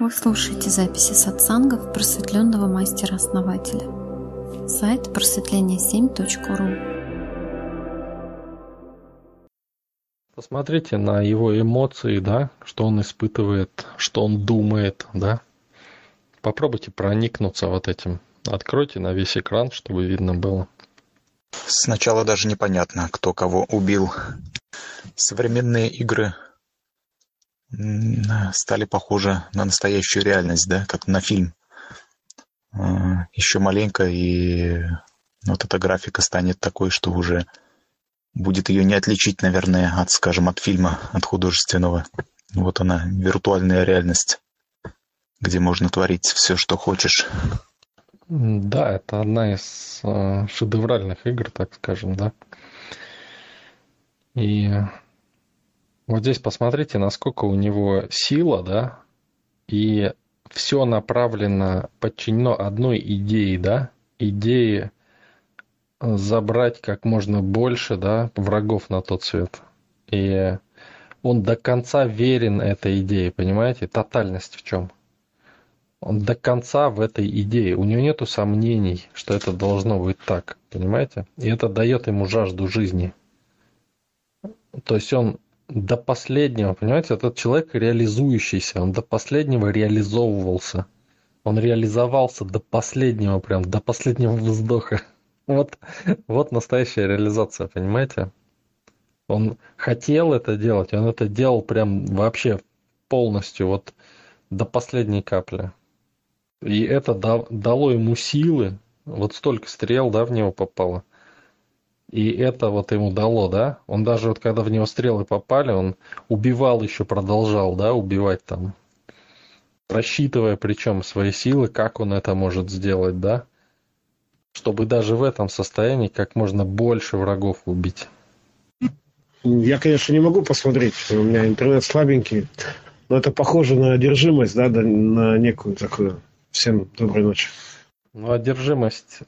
Вы слушаете записи сатсангов просветленного мастера-основателя. Сайт просветление7.ру Посмотрите на его эмоции, да, что он испытывает, что он думает, да. Попробуйте проникнуться вот этим. Откройте на весь экран, чтобы видно было. Сначала даже непонятно, кто кого убил. Современные игры стали похожи на настоящую реальность, да, как на фильм. А, Еще маленько, и вот эта графика станет такой, что уже будет ее не отличить, наверное, от, скажем, от фильма, от художественного. Вот она, виртуальная реальность, где можно творить все, что хочешь. Да, это одна из э, шедевральных игр, так скажем, да. И вот здесь посмотрите, насколько у него сила, да, и все направлено, подчинено одной идее, да, идее забрать как можно больше, да, врагов на тот свет. И он до конца верен этой идее, понимаете? Тотальность в чем? Он до конца в этой идее. У него нету сомнений, что это должно быть так, понимаете? И это дает ему жажду жизни. То есть он до последнего, понимаете, этот человек реализующийся, он до последнего реализовывался. Он реализовался до последнего, прям до последнего вздоха. Вот, вот настоящая реализация, понимаете? Он хотел это делать, он это делал прям вообще полностью, вот до последней капли. И это дало ему силы, вот столько стрел, да, в него попало. И это вот ему дало, да? Он даже вот когда в него стрелы попали, он убивал еще, продолжал, да, убивать там. Рассчитывая причем свои силы, как он это может сделать, да? Чтобы даже в этом состоянии как можно больше врагов убить. Я, конечно, не могу посмотреть, у меня интернет слабенький, но это похоже на одержимость, да, на некую такую. Всем доброй ночи. Ну, одержимость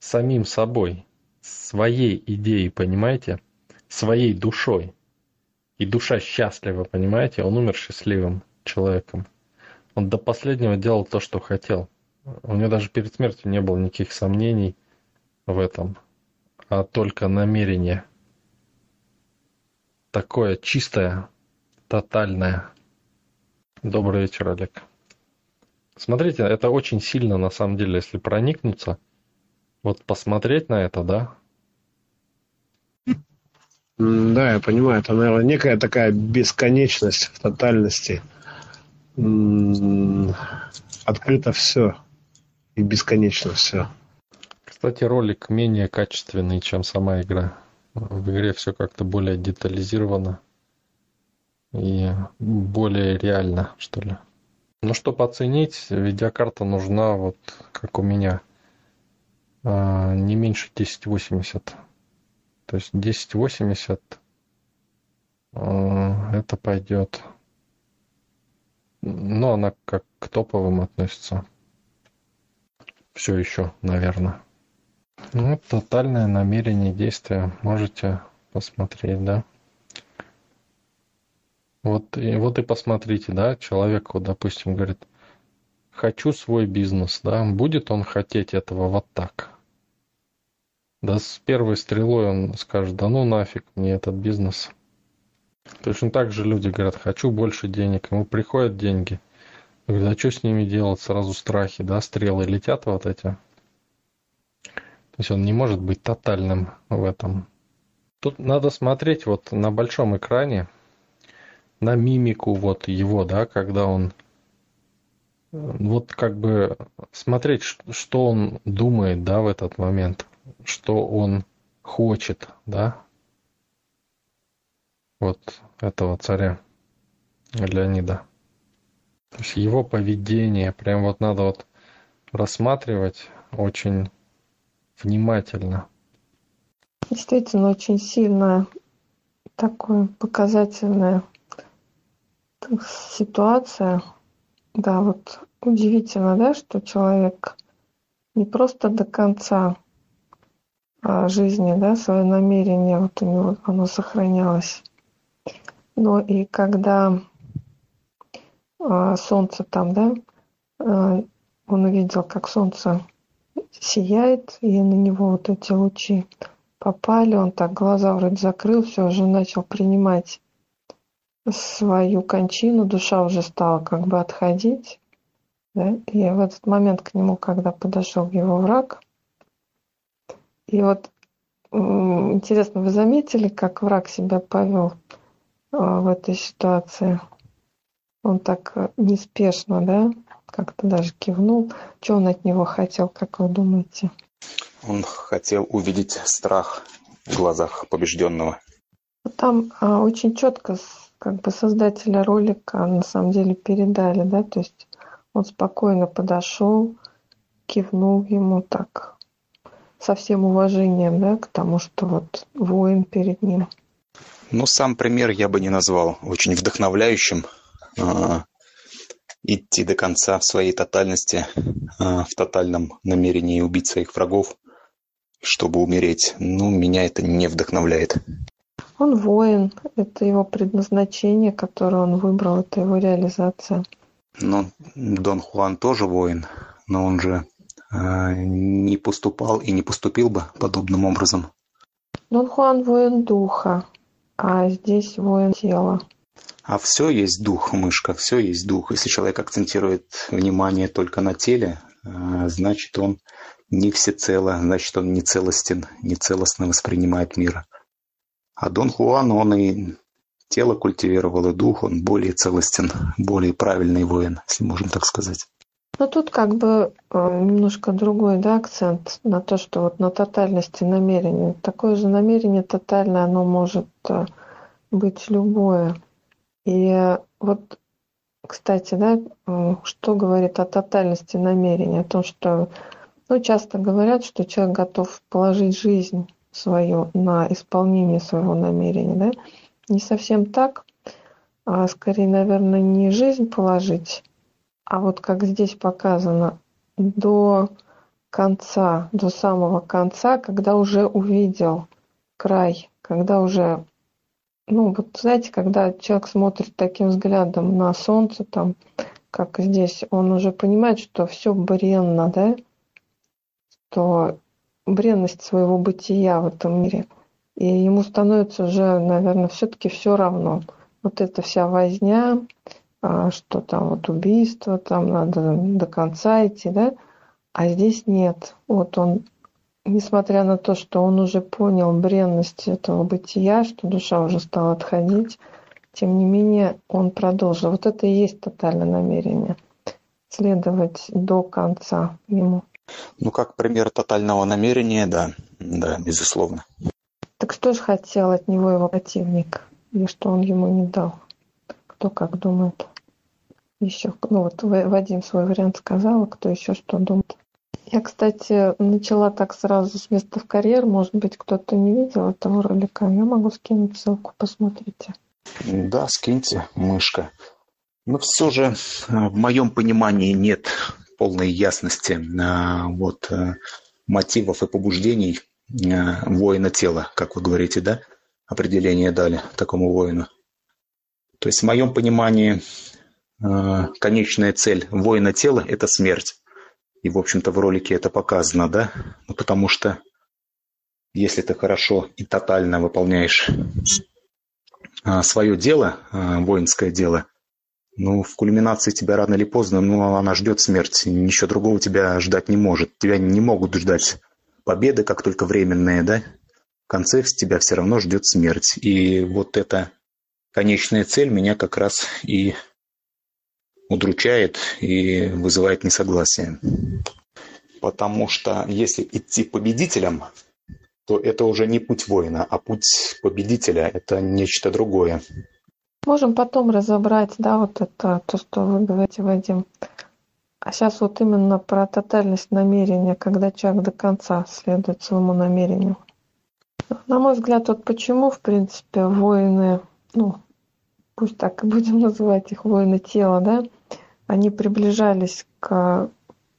самим собой своей идеей, понимаете? Своей душой. И душа счастлива, понимаете? Он умер счастливым человеком. Он до последнего делал то, что хотел. У него даже перед смертью не было никаких сомнений в этом, а только намерение. Такое чистое, тотальное. Добрый вечер, Олег. Смотрите, это очень сильно, на самом деле, если проникнуться, вот посмотреть на это, да, да, я понимаю, это, наверное, некая такая бесконечность в тотальности. Открыто все и бесконечно все. Кстати, ролик менее качественный, чем сама игра. В игре все как-то более детализировано и более реально, что ли. Ну, чтобы оценить, видеокарта нужна, вот как у меня, а, не меньше 1080 то есть 1080 э, это пойдет. Но она как к топовым относится. Все еще, наверное. Ну, тотальное намерение действия. Можете посмотреть, да? Вот и, вот и посмотрите, да, человек, вот, допустим, говорит, хочу свой бизнес, да, будет он хотеть этого вот так – да с первой стрелой он скажет, да ну нафиг мне этот бизнес. Точно так же люди говорят, хочу больше денег, ему приходят деньги. Говорят, а что с ними делать? Сразу страхи, да, стрелы летят вот эти. То есть он не может быть тотальным в этом. Тут надо смотреть вот на большом экране, на мимику вот его, да, когда он вот как бы смотреть, что он думает, да, в этот момент что он хочет, да, вот этого царя Леонида. То есть его поведение прям вот надо вот рассматривать очень внимательно. Действительно, очень сильная такая показательная ситуация. Да, вот удивительно, да, что человек не просто до конца жизни, да, свое намерение, вот у него оно сохранялось. Но и когда а, солнце там, да, а, он увидел, как солнце сияет, и на него вот эти лучи попали, он так глаза вроде закрыл, все, уже начал принимать свою кончину, душа уже стала как бы отходить. Да? И в этот момент к нему, когда подошел его враг, и вот интересно, вы заметили, как враг себя повел а, в этой ситуации? Он так э, неспешно, да, как-то даже кивнул. Что он от него хотел, как вы думаете? Он хотел увидеть страх в глазах побежденного. Там а, очень четко как бы создателя ролика на самом деле передали, да, то есть он спокойно подошел, кивнул ему так со всем уважением, да, к тому, что вот воин перед ним. Ну, сам пример я бы не назвал очень вдохновляющим. А, идти до конца в своей тотальности, а, в тотальном намерении убить своих врагов, чтобы умереть, ну, меня это не вдохновляет. Он воин, это его предназначение, которое он выбрал, это его реализация. Но Дон Хуан тоже воин, но он же не поступал и не поступил бы подобным образом. Дон Хуан воин духа, а здесь воин тела. А все есть дух, мышка, все есть дух. Если человек акцентирует внимание только на теле, э, значит он не всецело, значит он не целостен, не целостно воспринимает мир. А Дон Хуан, он и тело культивировал, и дух, он более целостен, более правильный воин, если можем так сказать. Ну тут как бы э, немножко другой да, акцент на то, что вот на тотальности намерения. Такое же намерение тотальное, оно может э, быть любое. И вот, кстати, да, что говорит о тотальности намерения, о том, что ну, часто говорят, что человек готов положить жизнь свою на исполнение своего намерения. Да? Не совсем так, а скорее, наверное, не жизнь положить, а вот как здесь показано, до конца, до самого конца, когда уже увидел край, когда уже, ну вот знаете, когда человек смотрит таким взглядом на солнце, там, как здесь, он уже понимает, что все бренно, да, что бренность своего бытия в этом мире. И ему становится уже, наверное, все-таки все равно. Вот эта вся возня, что там вот убийство, там надо до конца идти, да? А здесь нет. Вот он, несмотря на то, что он уже понял бренность этого бытия, что душа уже стала отходить, тем не менее он продолжил. Вот это и есть тотальное намерение. Следовать до конца ему. Ну, как пример тотального намерения, да, да, безусловно. Так что же хотел от него его противник, и что он ему не дал? Кто как думает? Еще, ну вот Вадим свой вариант сказал, кто еще что думает? Я, кстати, начала так сразу с места в карьер. Может быть, кто-то не видел этого ролика. Я могу скинуть ссылку, посмотрите. Да, скиньте, мышка. Но все же в моем понимании нет полной ясности вот, э, мотивов и побуждений э, воина тела, как вы говорите, да? Определение дали такому воину. То есть в моем понимании э, конечная цель воина тела – это смерть. И, в общем-то, в ролике это показано, да? Ну, потому что если ты хорошо и тотально выполняешь свое дело, воинское дело – ну, в кульминации тебя рано или поздно, ну, она ждет смерть. Ничего другого тебя ждать не может. Тебя не могут ждать победы, как только временные, да? В конце тебя все равно ждет смерть. И вот эта конечная цель меня как раз и удручает и вызывает несогласие. Потому что если идти победителем, то это уже не путь воина, а путь победителя – это нечто другое. Можем потом разобрать, да, вот это, то, что вы говорите, Вадим. А сейчас вот именно про тотальность намерения, когда человек до конца следует своему намерению. На мой взгляд, вот почему, в принципе, воины, ну, пусть так и будем называть их воины тела, да, они приближались к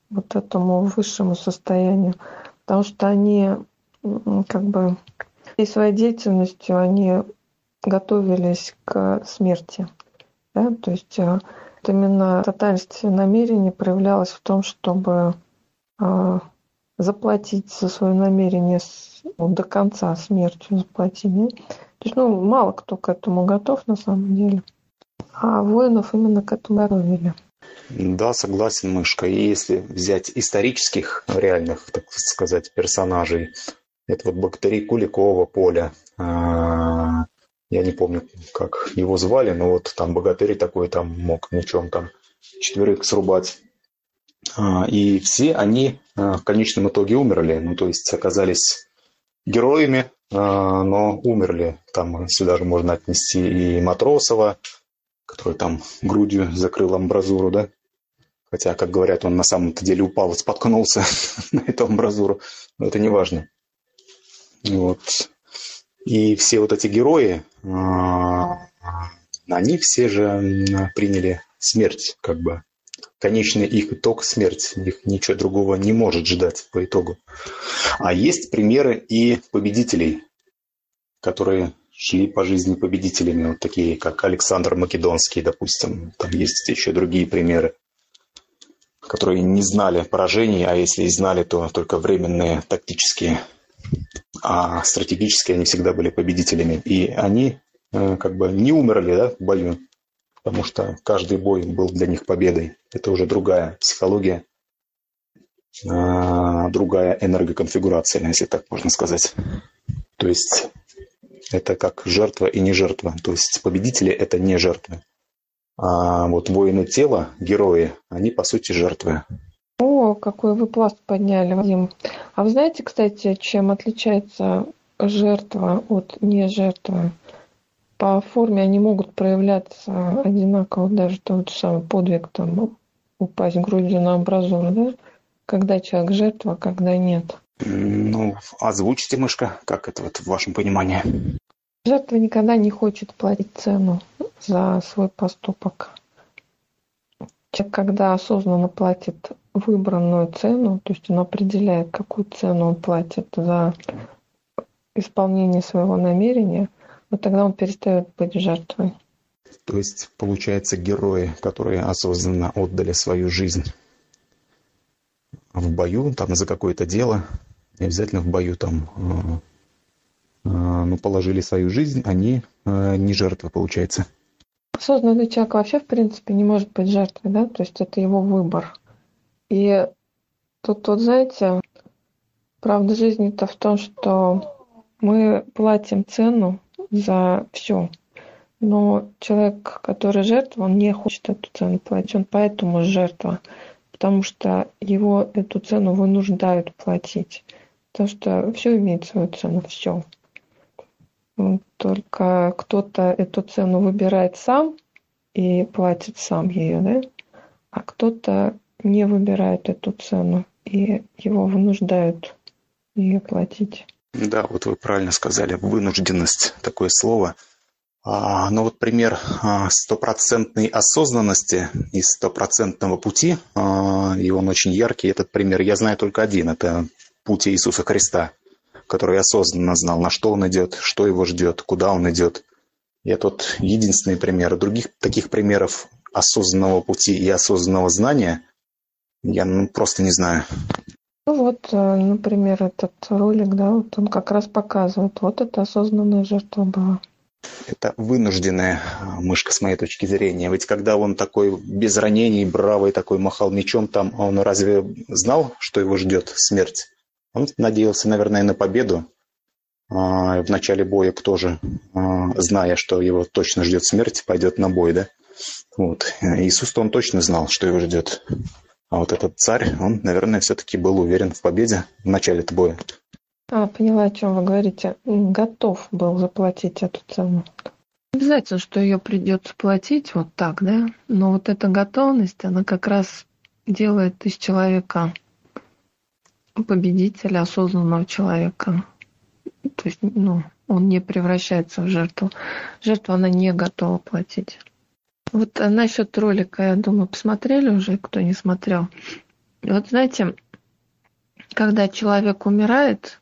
вот этому высшему состоянию, потому что они как бы всей своей деятельностью они готовились к смерти. Да? То есть э, вот именно тотальность намерений проявлялась в том, чтобы э, заплатить за свое намерение ну, до конца смертью заплатить. То есть, ну, мало кто к этому готов на самом деле. А воинов именно к этому готовили. Да, согласен, Мышка. И если взять исторических, реальных, так сказать, персонажей, это вот богатыри Куликова, Поля, а, я не помню, как его звали, но вот там богатырь такой там мог мечом там четверых срубать. А, и все они а, в конечном итоге умерли, ну то есть оказались героями, но умерли. Там сюда же можно отнести и Матросова, который там грудью закрыл амбразуру, да? Хотя, как говорят, он на самом-то деле упал и споткнулся на эту амбразуру. Но это не важно. Вот. И все вот эти герои, а, они все же приняли смерть, как бы. Конечный их итог – смерть. Их ничего другого не может ждать по итогу. А есть примеры и победителей, которые шли по жизни победителями, вот такие, как Александр Македонский, допустим. Там есть еще другие примеры, которые не знали поражений, а если и знали, то только временные тактические. А стратегически они всегда были победителями. И они э, как бы не умерли да, в бою, потому что каждый бой был для них победой. Это уже другая психология, э, другая энергоконфигурация, если так можно сказать. То есть это как жертва и не жертва. То есть победители – это не жертвы. А вот воины тела, герои, они по сути жертвы. О, какой вы пласт подняли, Вадим. А вы знаете, кстати, чем отличается жертва от не жертвы? По форме они могут проявляться одинаково, даже тот же самый подвиг, там, упасть грудью на амбразуру, да? Когда человек жертва, а когда нет. Ну, озвучьте, мышка, как это вот в вашем понимании? Жертва никогда не хочет платить цену за свой поступок. Человек, когда осознанно платит выбранную цену, то есть он определяет, какую цену он платит за исполнение своего намерения, вот тогда он перестает быть жертвой. То есть, получается, герои, которые осознанно отдали свою жизнь в бою, там за какое-то дело, не обязательно в бою там, э, э, ну, положили свою жизнь, они э, не жертвы, получается. Осознанный человек вообще, в принципе, не может быть жертвой, да, то есть это его выбор. И тут, вот, знаете, правда жизни-то в том, что мы платим цену за все. Но человек, который жертва, он не хочет эту цену платить, он поэтому жертва, потому что его эту цену вынуждают платить. Потому что все имеет свою цену, все. Только кто-то эту цену выбирает сам и платит сам ее, да? А кто-то не выбирает эту цену и его вынуждают ее платить. Да, вот вы правильно сказали, вынужденность, такое слово. А, ну вот пример а, стопроцентной осознанности и стопроцентного пути, а, и он очень яркий, этот пример я знаю только один, это путь Иисуса Христа, который осознанно знал, на что он идет, что его ждет, куда он идет. И это вот единственный пример. Других таких примеров осознанного пути и осознанного знания я ну, просто не знаю. Ну вот, э, например, этот ролик, да, вот он как раз показывает, вот это осознанная жертва была. Это вынужденная а, мышка с моей точки зрения. Ведь когда он такой без ранений, бравый такой махал мечом, там он разве знал, что его ждет смерть? Он надеялся, наверное, на победу. А, в начале боя тоже, а, зная, что его точно ждет смерть, пойдет на бой, да? Вот. Иисус-то он точно знал, что его ждет. А вот этот царь, он, наверное, все-таки был уверен в победе в начале этого боя. А, поняла, о чем вы говорите. Готов был заплатить эту цену. Обязательно, что ее придется платить вот так, да? Но вот эта готовность, она как раз делает из человека победителя, осознанного человека. То есть, ну, он не превращается в жертву. Жертва, она не готова платить. Вот а насчет ролика, я думаю, посмотрели уже, кто не смотрел. Вот знаете, когда человек умирает,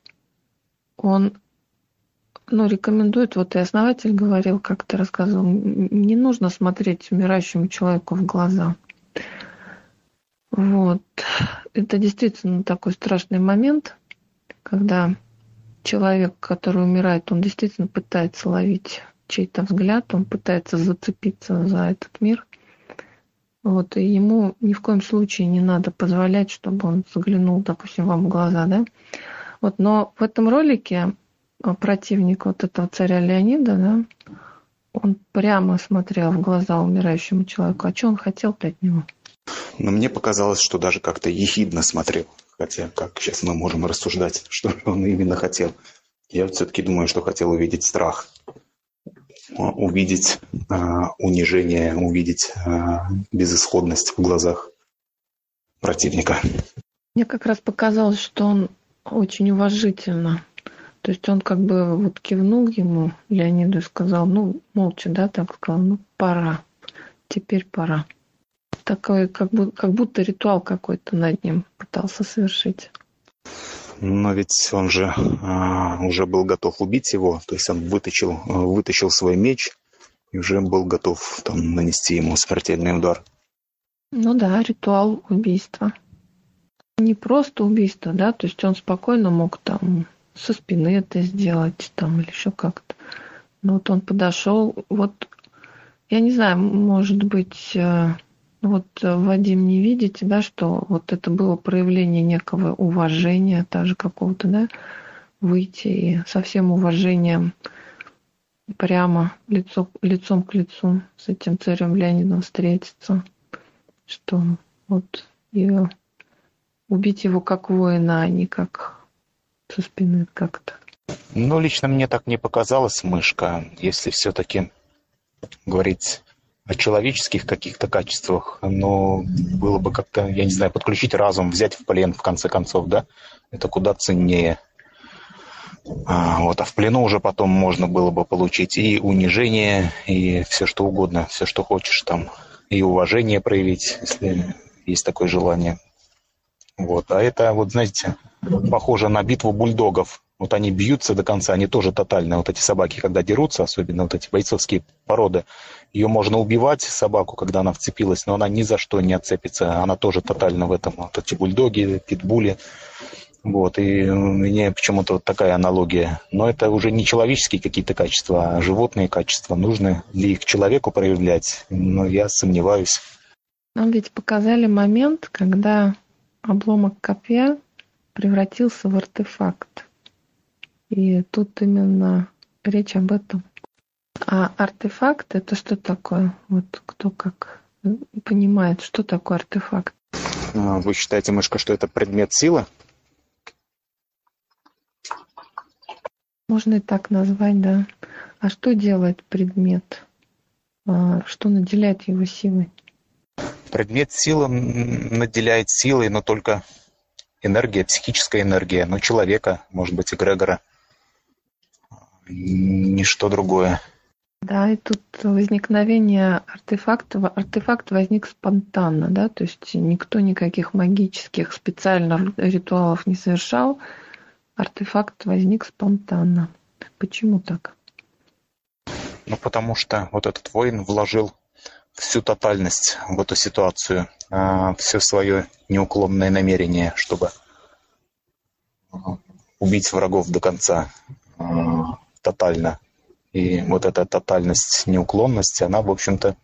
он ну, рекомендует, вот и основатель говорил, как ты рассказывал, не нужно смотреть умирающему человеку в глаза. Вот. Это действительно такой страшный момент, когда человек, который умирает, он действительно пытается ловить чей-то взгляд, он пытается зацепиться за этот мир. Вот, и ему ни в коем случае не надо позволять, чтобы он заглянул, допустим, вам в глаза, да. Вот, но в этом ролике а, противник вот этого царя Леонида, да, он прямо смотрел в глаза умирающему человеку. А что он хотел от него? Но мне показалось, что даже как-то ехидно смотрел. Хотя, как сейчас мы можем рассуждать, что он именно хотел. Я все-таки думаю, что хотел увидеть страх. Увидеть э, унижение, увидеть э, безысходность в глазах противника. Мне как раз показалось, что он очень уважительно то есть он как бы вот кивнул ему, Леониду, и сказал, ну, молча, да, так сказал, ну, пора, теперь пора. Такой, как, бы, как будто ритуал какой-то над ним пытался совершить. Но ведь он же а, уже был готов убить его, то есть он вытащил, вытащил свой меч и уже был готов там, нанести ему смертельный удар. Ну да, ритуал убийства. Не просто убийство, да, то есть он спокойно мог там со спины это сделать там или еще как-то. Но вот он подошел, вот я не знаю, может быть, э, вот э, Вадим не видите, да, что вот это было проявление некого уважения, даже какого-то, да, выйти и со всем уважением прямо лицо, лицом к лицу с этим царем Леонидом встретиться, что вот и убить его как воина, а не как со спины как-то. Ну, лично мне так не показалось, мышка, если все-таки говорить о человеческих каких-то качествах, но было бы как-то, я не знаю, подключить разум, взять в плен, в конце концов, да, это куда ценнее. А, вот, а в плену уже потом можно было бы получить и унижение, и все что угодно, все что хочешь там, и уважение проявить, если есть такое желание. Вот, а это, вот знаете, похоже на битву бульдогов. Вот они бьются до конца, они тоже тотальные. Вот эти собаки, когда дерутся, особенно вот эти бойцовские породы, ее можно убивать, собаку, когда она вцепилась, но она ни за что не отцепится. Она тоже тотально в этом. Вот эти бульдоги, питбули. Вот, и меня почему-то вот такая аналогия. Но это уже не человеческие какие-то качества, а животные качества. Нужно ли их человеку проявлять? Но я сомневаюсь. Нам ведь показали момент, когда обломок копья превратился в артефакт. И тут именно речь об этом. А артефакт это что такое? Вот кто как понимает, что такое артефакт? А, вы считаете, мышка, что это предмет силы? Можно и так назвать, да. А что делает предмет? А, что наделяет его силой? Предмет силы наделяет силой, но только энергия, психическая энергия, но человека, может быть, эгрегора. Ничто другое. Да, и тут возникновение артефакта, артефакт возник спонтанно, да, то есть никто никаких магических специальных ритуалов не совершал, артефакт возник спонтанно. Почему так? Ну, потому что вот этот воин вложил всю тотальность в эту ситуацию, а, все свое неуклонное намерение, чтобы убить врагов до конца а, тотально. И вот эта тотальность, неуклонность, она, в общем-то,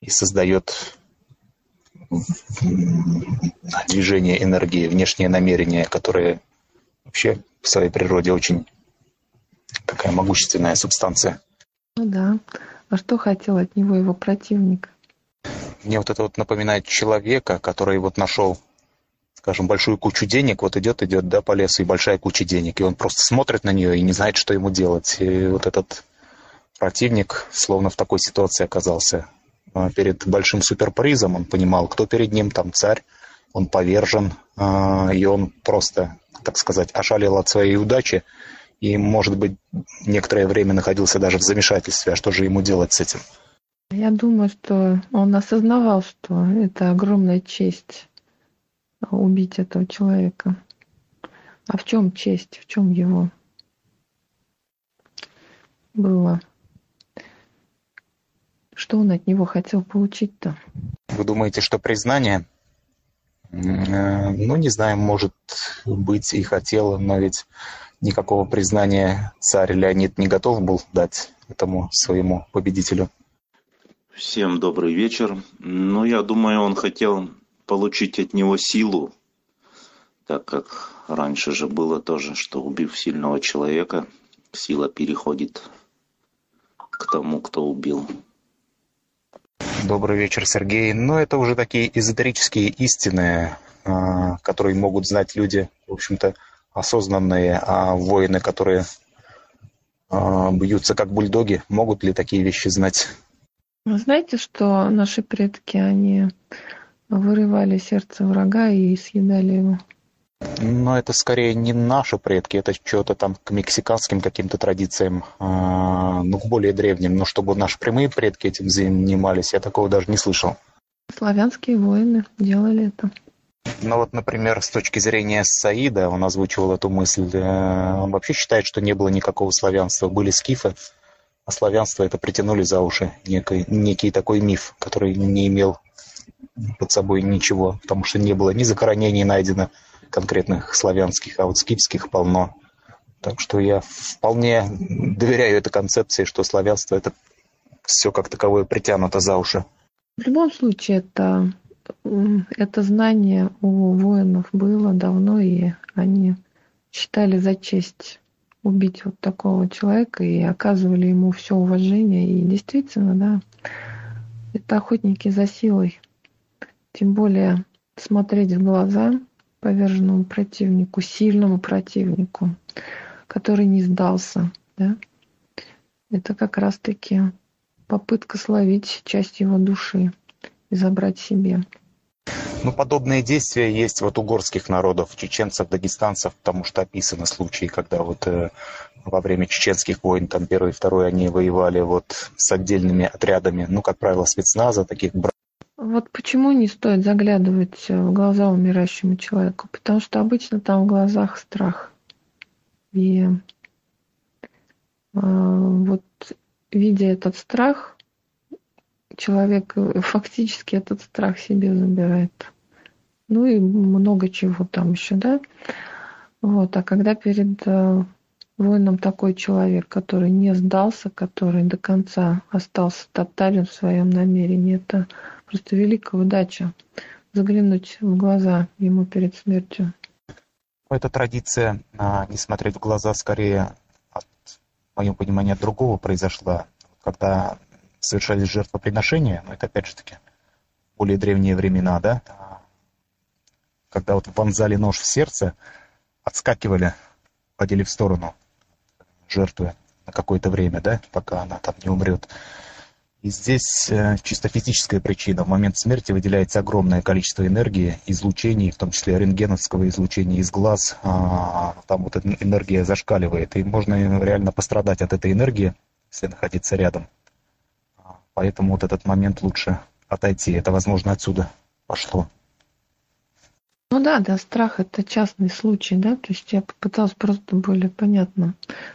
и создает движение энергии, внешнее намерение, которое вообще в своей природе очень такая могущественная субстанция. Ну да. А что хотел от него его противник? Мне вот это вот напоминает человека, который вот нашел, скажем, большую кучу денег, вот идет, идет, да, по лесу, и большая куча денег, и он просто смотрит на нее и не знает, что ему делать. И вот этот противник словно в такой ситуации оказался. А перед большим суперпризом он понимал, кто перед ним, там царь, он повержен, а, и он просто, так сказать, ошалел от своей удачи, и, может быть, некоторое время находился даже в замешательстве, а что же ему делать с этим? Я думаю, что он осознавал, что это огромная честь убить этого человека. А в чем честь, в чем его было. Что он от него хотел получить-то? Вы думаете, что признание? Э, ну, не знаю, может быть и хотел, но ведь никакого признания царь Леонид не готов был дать этому своему победителю. Всем добрый вечер. Ну, я думаю, он хотел получить от него силу, так как раньше же было тоже, что убив сильного человека, сила переходит к тому, кто убил. Добрый вечер, Сергей. Ну, это уже такие эзотерические истины, а, которые могут знать люди, в общем-то, осознанные, а воины, которые а, бьются как бульдоги, могут ли такие вещи знать? Вы знаете, что наши предки, они вырывали сердце врага и съедали его? Но это скорее не наши предки, это что-то там к мексиканским каким-то традициям, а, ну, к более древним. Но чтобы наши прямые предки этим занимались, я такого даже не слышал. Славянские воины делали это. Ну вот, например, с точки зрения Саида, он озвучивал эту мысль, э, он вообще считает, что не было никакого славянства, были скифы, а славянство это притянули за уши, некий, некий такой миф, который не имел под собой ничего, потому что не было ни захоронений найдено конкретных славянских, а вот скифских полно. Так что я вполне доверяю этой концепции, что славянство это все как таковое притянуто за уши. В любом случае, это это знание у воинов было давно, и они считали за честь убить вот такого человека и оказывали ему все уважение. И действительно, да, это охотники за силой. Тем более смотреть в глаза поверженному противнику, сильному противнику, который не сдался, да, это как раз-таки попытка словить часть его души и забрать себе. Ну, подобные действия есть вот у горских народов, чеченцев, дагестанцев, потому что описаны случаи, когда вот э, во время чеченских войн, там первый и второй, они воевали вот с отдельными отрядами, ну, как правило, спецназа, таких вот почему не стоит заглядывать в глаза умирающему человеку? Потому что обычно там в глазах страх. И э, вот видя этот страх, человек э, фактически этот страх себе забирает. Ну и много чего там еще, да. Вот, а когда перед э, воином такой человек, который не сдался, который до конца остался тотален в своем намерении, это просто великая удача заглянуть в глаза ему перед смертью. Эта традиция а, не смотреть в глаза скорее от, в моем от другого произошла. Когда совершались жертвоприношения, но это опять же таки более древние времена, да, когда вот вонзали нож в сердце, отскакивали, подели в сторону жертвы на какое-то время, да, пока она там не умрет. И здесь э, чисто физическая причина. В момент смерти выделяется огромное количество энергии, излучений, в том числе рентгеновского излучения из глаз. А, там вот эта энергия зашкаливает, и можно реально пострадать от этой энергии, если находиться рядом. Поэтому вот этот момент лучше отойти. Это, возможно, отсюда пошло. Ну да, да, страх это частный случай, да, то есть я попыталась просто более понятно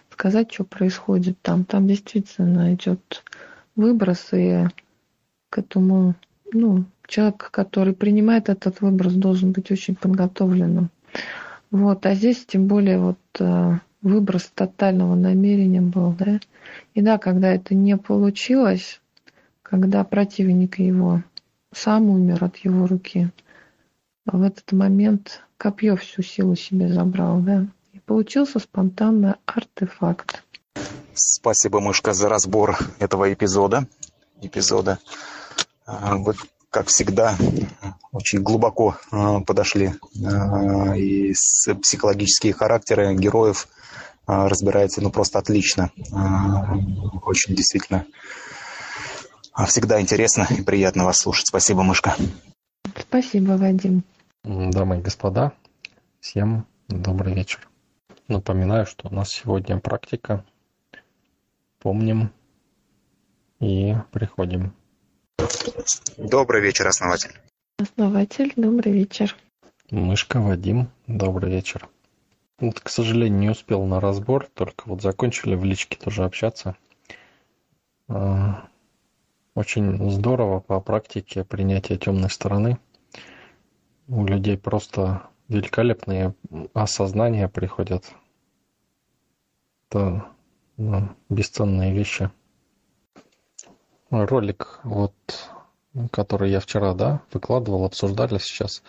сказать, что происходит там. Там действительно идет выброс, и к этому, ну, человек, который принимает этот выброс, должен быть очень подготовленным. Вот, а здесь тем более вот э, выброс тотального намерения был, да. И да, когда это не получилось, когда противник его сам умер от его руки, в этот момент копье всю силу себе забрал, да, и получился спонтанный артефакт. Спасибо, Мышка, за разбор этого эпизода. Эпизода. А, вы, как всегда, очень глубоко а, подошли и с психологические характеры героев разбираете, ну, просто отлично. Очень действительно а всегда интересно и приятно вас слушать. Спасибо, Мышка. Спасибо, Вадим. Дамы и господа, всем добрый вечер. Напоминаю, что у нас сегодня практика. Помним и приходим. Добрый вечер, основатель. Основатель, добрый вечер. Мышка, Вадим, добрый вечер. Вот, к сожалению, не успел на разбор, только вот закончили в личке тоже общаться. очень здорово по практике принятия темной стороны. У людей просто великолепные осознания приходят. Это бесценные вещи. Ролик, вот, который я вчера, да, выкладывал, обсуждали сейчас.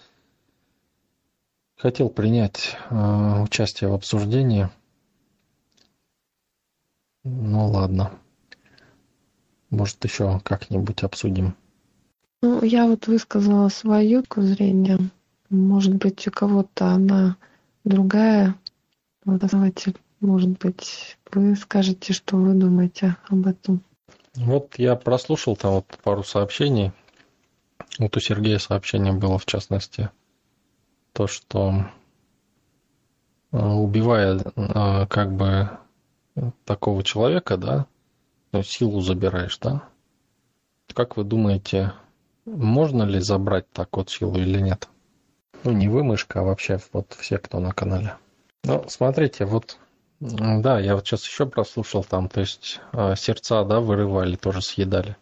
Хотел принять э, участие в обсуждении. Ну ладно. Может, еще как-нибудь обсудим. Ну, я вот высказала свою точку зрения. Может быть, у кого-то она другая. Вот давайте, может быть, вы скажете, что вы думаете об этом. Вот я прослушал там вот пару сообщений. Вот у Сергея сообщение было, в частности, то, что э, убивая э, как бы такого человека, да, ну, силу забираешь, да? Как вы думаете, можно ли забрать так вот силу или нет? Ну, не вы, мышка, а вообще вот все, кто на канале. Ну, смотрите, вот, да, я вот сейчас еще прослушал там, то есть э, сердца, да, вырывали, тоже съедали.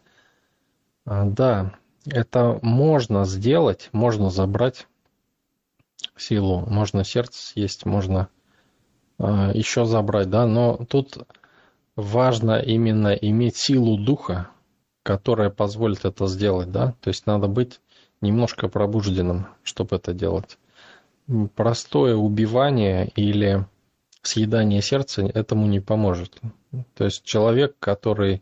А, да, это можно сделать, можно забрать силу, можно сердце съесть, можно э, еще забрать, да, но тут важно именно иметь силу духа, которая позволит это сделать, да, то есть надо быть немножко пробужденным, чтобы это делать. Простое убивание или съедание сердца этому не поможет. То есть человек, который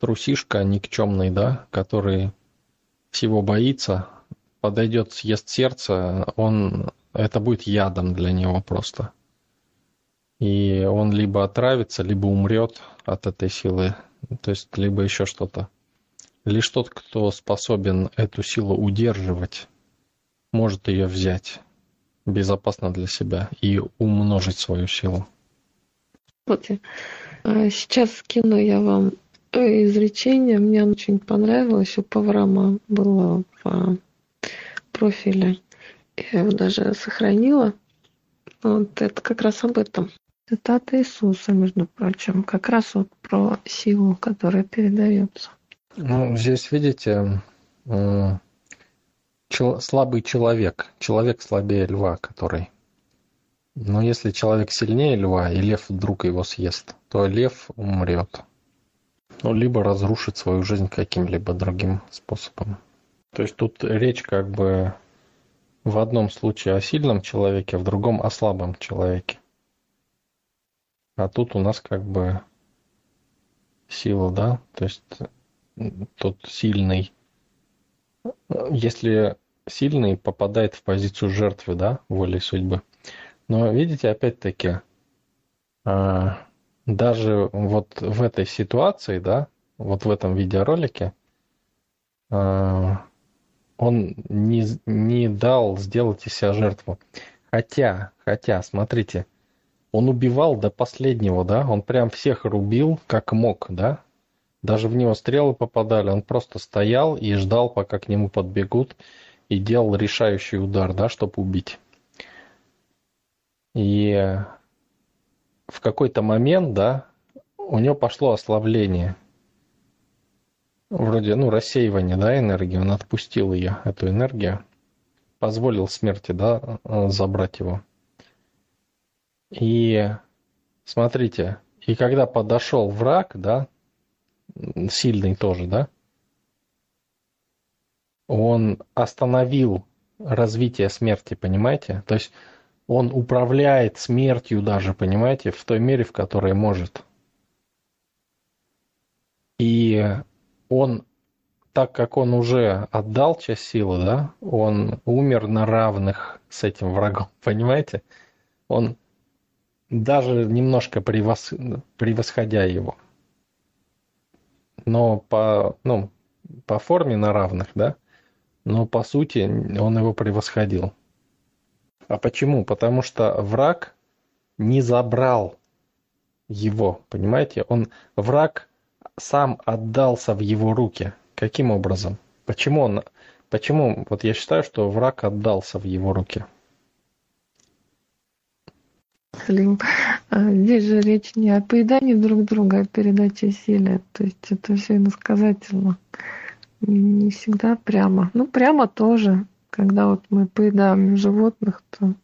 трусишка никчемный, да, который всего боится, подойдет, съест сердце, он, это будет ядом для него просто и он либо отравится, либо умрет от этой силы, то есть либо еще что-то. Лишь тот, кто способен эту силу удерживать, может ее взять безопасно для себя и умножить свою силу. Вот а сейчас скину я вам изречение. Мне оно очень понравилось. У Паврама было в профиле. Я его даже сохранила. Вот это как раз об этом. Цитата Иисуса, между прочим, как раз вот про силу, которая передается. Ну, здесь, видите, чел- слабый человек, человек слабее льва, который. Но если человек сильнее льва, и лев вдруг его съест, то лев умрет. Ну, либо разрушит свою жизнь каким-либо другим способом. То есть тут речь как бы в одном случае о сильном человеке, в другом о слабом человеке. А тут у нас как бы сила, да, то есть тот сильный, если сильный попадает в позицию жертвы, да, волей судьбы. Но видите, опять-таки, а, даже вот в этой ситуации, да, вот в этом видеоролике, а, он не, не дал сделать из себя жертву. Хотя, хотя, смотрите, он убивал до последнего, да, он прям всех рубил как мог, да. Даже в него стрелы попадали, он просто стоял и ждал, пока к нему подбегут, и делал решающий удар, да, чтобы убить. И в какой-то момент, да, у него пошло ослабление. Вроде, ну, рассеивание, да, энергии. Он отпустил ее, эту энергию. Позволил смерти, да, забрать его. И смотрите, и когда подошел враг, да, сильный тоже, да, он остановил развитие смерти, понимаете? То есть он управляет смертью даже, понимаете, в той мере, в которой может. И он, так как он уже отдал часть силы, да, он умер на равных с этим врагом, понимаете? Он даже немножко превос... превосходя его. Но по, ну, по форме на равных, да, но по сути он его превосходил. А почему? Потому что враг не забрал его, понимаете? Он, враг сам отдался в его руки. Каким образом? Почему он, почему, вот я считаю, что враг отдался в его руки. Слим. А здесь же речь не о поедании друг друга, а о передаче силы. То есть это все иносказательно. Не всегда прямо. Ну, прямо тоже. Когда вот мы поедаем животных, то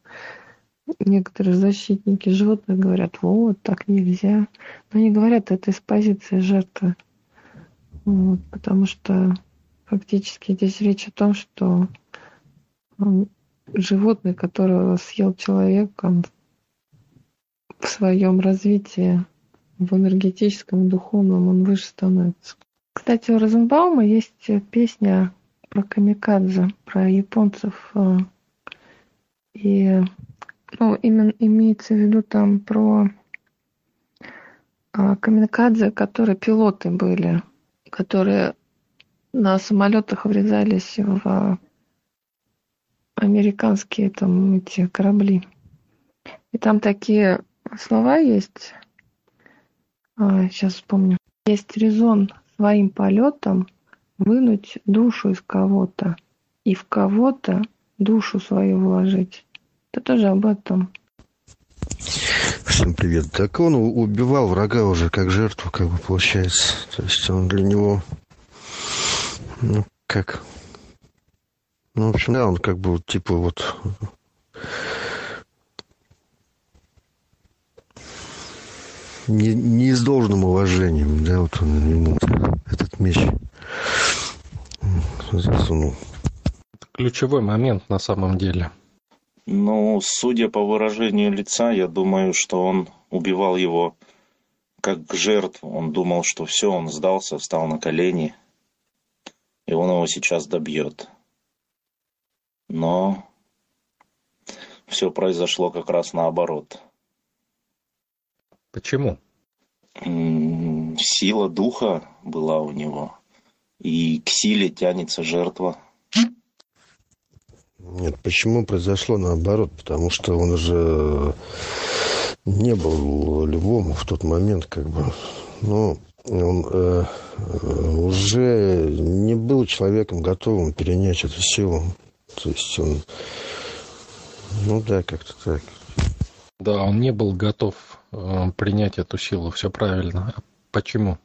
некоторые защитники животных говорят, вот, так нельзя. Но они говорят это из позиции жертвы. Вот, потому что фактически здесь речь о том, что животное, которое съел человек, он в своем развитии, в энергетическом, духовном, он выше становится. Кстати, у Розенбаума есть песня про камикадзе, про японцев. Э, и ну, именно имеется в виду там про а, камикадзе, которые пилоты были, которые на самолетах врезались в американские там эти корабли. И там такие слова есть. А, сейчас вспомню. Есть резон своим полетом вынуть душу из кого-то и в кого-то душу свою вложить. Это тоже об этом. Всем привет. Так он убивал врага уже как жертву, как бы получается. То есть он для него, ну, как... Ну, в общем, да, он как бы, типа, вот... Не, не с должным уважением, да, вот он ему этот меч засунул. Это ключевой момент на самом деле. Ну, судя по выражению лица, я думаю, что он убивал его как жертву. Он думал, что все, он сдался, встал на колени, и он его сейчас добьет. Но все произошло как раз наоборот. Почему? Сила духа была у него и к силе тянется жертва. Нет, почему произошло наоборот? Потому что он уже не был львом в тот момент, как бы. Ну, он э, уже не был человеком, готовым перенять эту силу. То есть он, ну да, как-то так. Да, он не был готов э, принять эту силу, все правильно. А почему?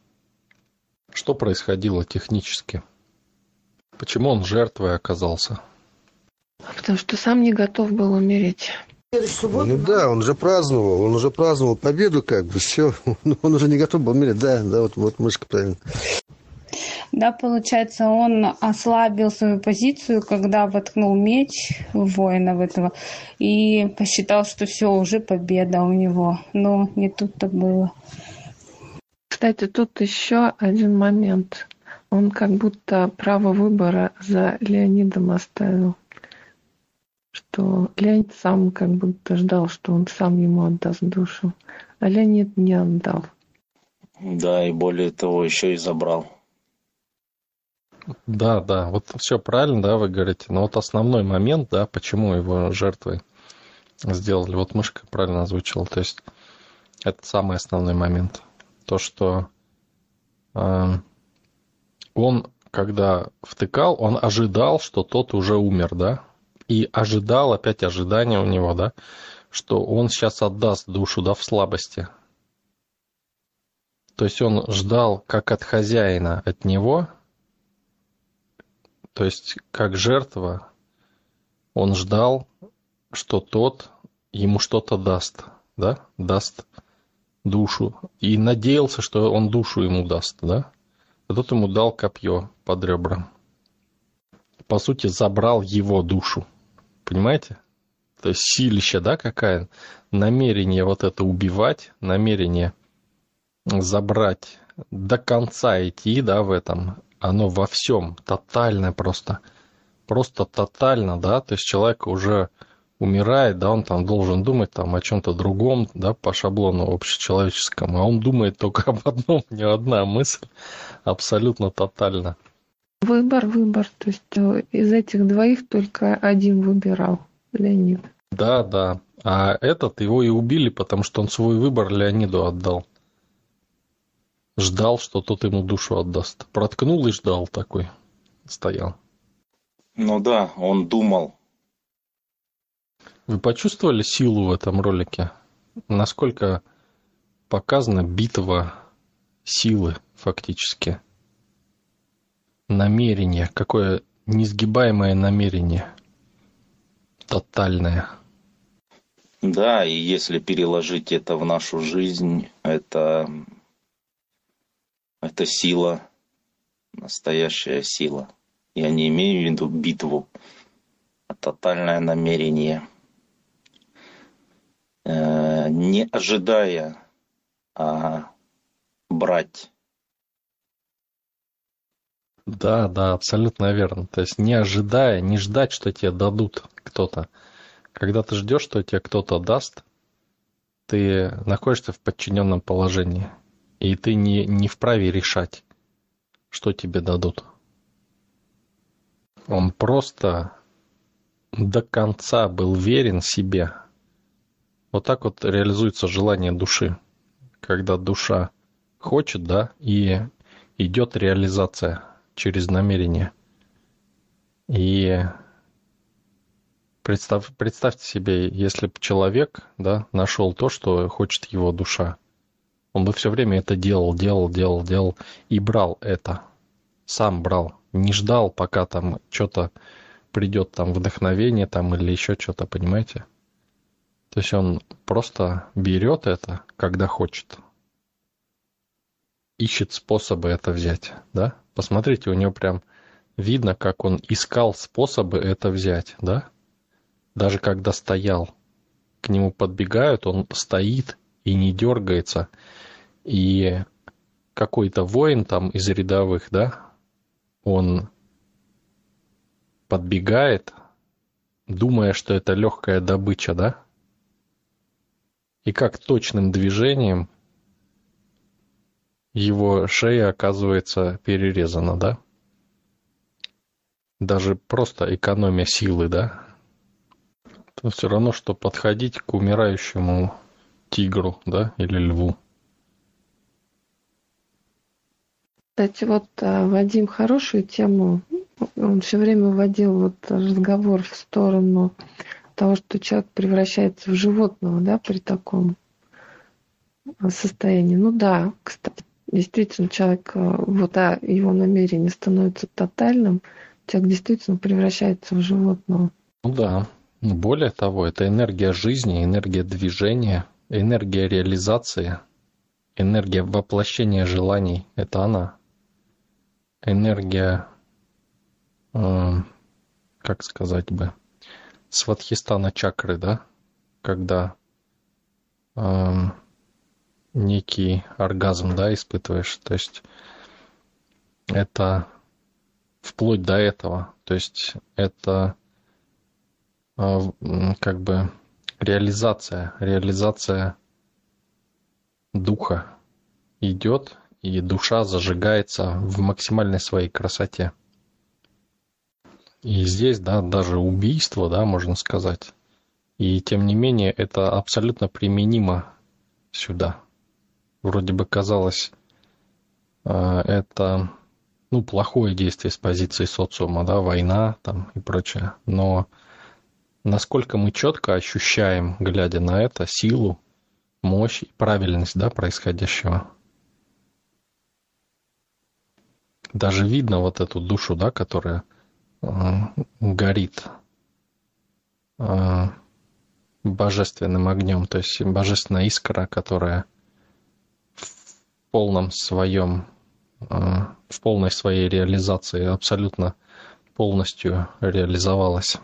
Что происходило технически? Почему он жертвой оказался? Потому что сам не готов был умереть. Ну да, он же праздновал, он уже праздновал победу, как бы, все. Он уже не готов был умереть, да, да, вот, вот мышка правильно. Да, получается, он ослабил свою позицию, когда воткнул меч в воинов этого и посчитал, что все, уже победа у него. Но не тут-то было. Кстати, тут еще один момент. Он как будто право выбора за Леонидом оставил. Что Леонид сам как будто ждал, что он сам ему отдаст душу. А Леонид не отдал. Да, и более того, еще и забрал. Да, да, вот все правильно, да, вы говорите. Но вот основной момент, да, почему его жертвой сделали, вот мышка правильно озвучила. То есть это самый основной момент то, что э, он, когда втыкал, он ожидал, что тот уже умер, да, и ожидал, опять ожидание у него, да, что он сейчас отдаст душу, да, в слабости. То есть он ждал как от хозяина, от него, то есть как жертва, он ждал, что тот ему что-то даст, да, даст душу и надеялся, что он душу ему даст, да? А тот ему дал копье под ребра. По сути, забрал его душу. Понимаете? То есть силище, да, какая? Намерение вот это убивать, намерение забрать, до конца идти, да, в этом. Оно во всем, тотально просто. Просто тотально, да, то есть человек уже умирает, да, он там должен думать там о чем-то другом, да, по шаблону общечеловеческому, а он думает только об одном, не одна мысль, абсолютно тотально. Выбор, выбор, то есть э, из этих двоих только один выбирал, Леонид. Да, да, а этот его и убили, потому что он свой выбор Леониду отдал. Ждал, что тот ему душу отдаст. Проткнул и ждал такой, стоял. Ну да, он думал, вы почувствовали силу в этом ролике? насколько показана битва силы фактически. Намерение, какое несгибаемое намерение, тотальное. Да, и если переложить это в нашу жизнь, это, это сила, настоящая сила. Я не имею в виду битву, а тотальное намерение. Э, не ожидая, а брать. Да, да, абсолютно верно. То есть не ожидая, не ждать, что тебе дадут кто-то. Когда ты ждешь, что тебе кто-то даст, ты находишься в подчиненном положении. И ты не, не вправе решать, что тебе дадут. Он просто до конца был верен себе. Вот так вот реализуется желание души. Когда душа хочет, да, и идет реализация через намерение. И представь, представьте себе, если бы человек, да, нашел то, что хочет его душа, он бы все время это делал, делал, делал, делал и брал это. Сам брал. Не ждал, пока там что-то придет там вдохновение там или еще что-то, понимаете? То есть он просто берет это, когда хочет. Ищет способы это взять, да? Посмотрите, у него прям видно, как он искал способы это взять, да? Даже когда стоял, к нему подбегают, он стоит и не дергается. И какой-то воин там из рядовых, да, он подбегает, думая, что это легкая добыча, да? И как точным движением его шея оказывается перерезана, да? Даже просто экономия силы, да? Это все равно, что подходить к умирающему тигру, да, или льву. Кстати, вот а, Вадим хорошую тему он все время вводил вот разговор в сторону того, что человек превращается в животного, да, при таком состоянии. Ну да, кстати, действительно человек, э, вот а его намерение становится тотальным, человек действительно превращается в животного. Ну да. Более того, это энергия жизни, энергия движения, энергия реализации, энергия воплощения желаний. Это она. Энергия как сказать бы, сватхистана чакры, да, когда э, некий оргазм, да, испытываешь, то есть это вплоть до этого, то есть это э, как бы реализация, реализация духа идет, и душа зажигается в максимальной своей красоте. И здесь, да, даже убийство, да, можно сказать. И тем не менее, это абсолютно применимо сюда. Вроде бы казалось, э, это, ну, плохое действие с позиции социума, да, война там и прочее. Но насколько мы четко ощущаем, глядя на это, силу, мощь и правильность, да, происходящего. Даже видно вот эту душу, да, которая горит а, божественным огнем, то есть божественная искра, которая в полном своем, а, в полной своей реализации абсолютно полностью реализовалась.